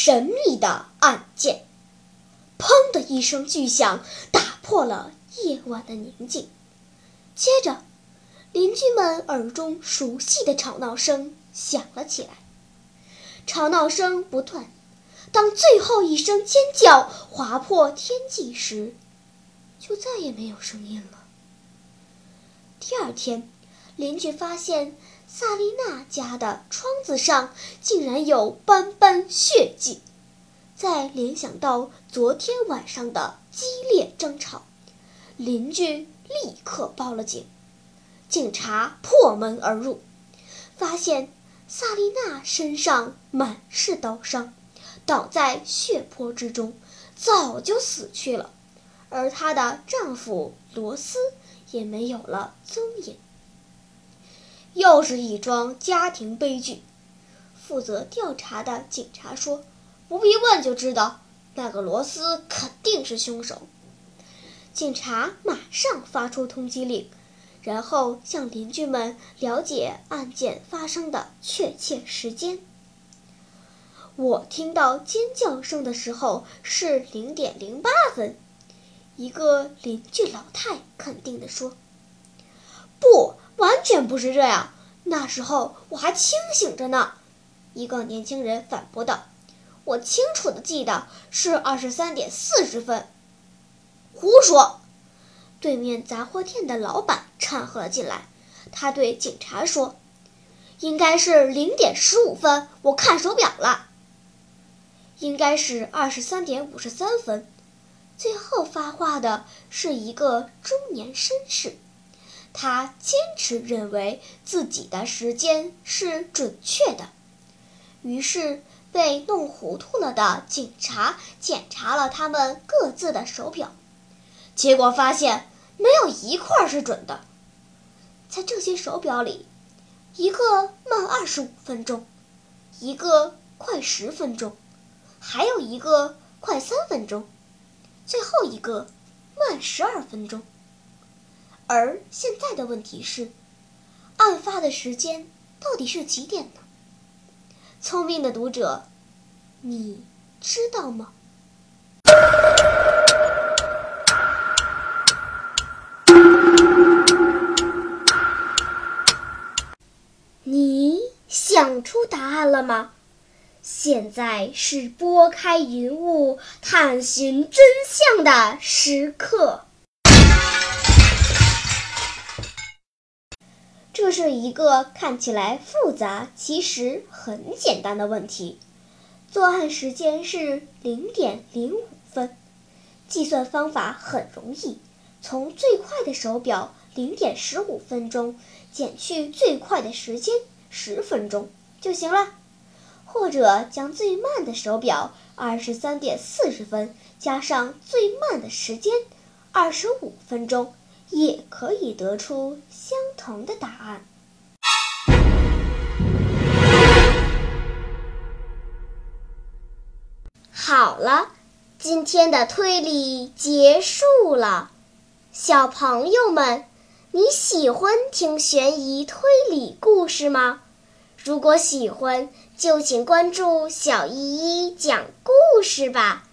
神秘的案件，砰的一声巨响，打破了夜晚的宁静。接着，邻居们耳中熟悉的吵闹声响了起来，吵闹声不断。当最后一声尖叫划破天际时，就再也没有声音了。第二天，邻居发现萨丽娜家的窗子上竟然有斑斑血迹。再联想到昨天晚上的激烈争吵，邻居立刻报了警。警察破门而入，发现萨丽娜身上满是刀伤，倒在血泊之中，早就死去了。而她的丈夫罗斯也没有了踪影。又是一桩家庭悲剧。负责调查的警察说：“不必问就知道，那个罗斯肯定是凶手。”警察马上发出通缉令。然后向邻居们了解案件发生的确切时间。我听到尖叫声的时候是零点零八分，一个邻居老太肯定地说：“不，完全不是这样，那时候我还清醒着呢。”一个年轻人反驳道：“我清楚地记得是二十三点四十分。”胡说！对面杂货店的老板掺和了进来，他对警察说：“应该是零点十五分，我看手表了。应该是二十三点五十三分。”最后发话的是一个中年绅士，他坚持认为自己的时间是准确的。于是被弄糊涂了的警察检查了他们各自的手表。结果发现没有一块是准的，在这些手表里，一个慢二十五分钟，一个快十分钟，还有一个快三分钟，最后一个慢十二分钟。而现在的问题是，案发的时间到底是几点呢？聪明的读者，你知道吗？你想出答案了吗？现在是拨开云雾探寻真相的时刻。这是一个看起来复杂，其实很简单的问题。作案时间是零点零五分，计算方法很容易，从最快的手表零点十五分钟。减去最快的时间十分钟就行了，或者将最慢的手表二十三点四十分加上最慢的时间二十五分钟，也可以得出相同的答案。好了，今天的推理结束了，小朋友们。你喜欢听悬疑推理故事吗？如果喜欢，就请关注小依依讲故事吧。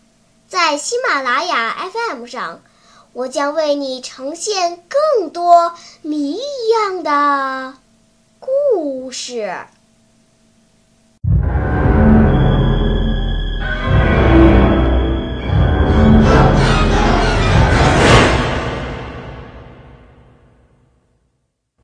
在喜马拉雅 FM 上，我将为你呈现更多谜一样的故事。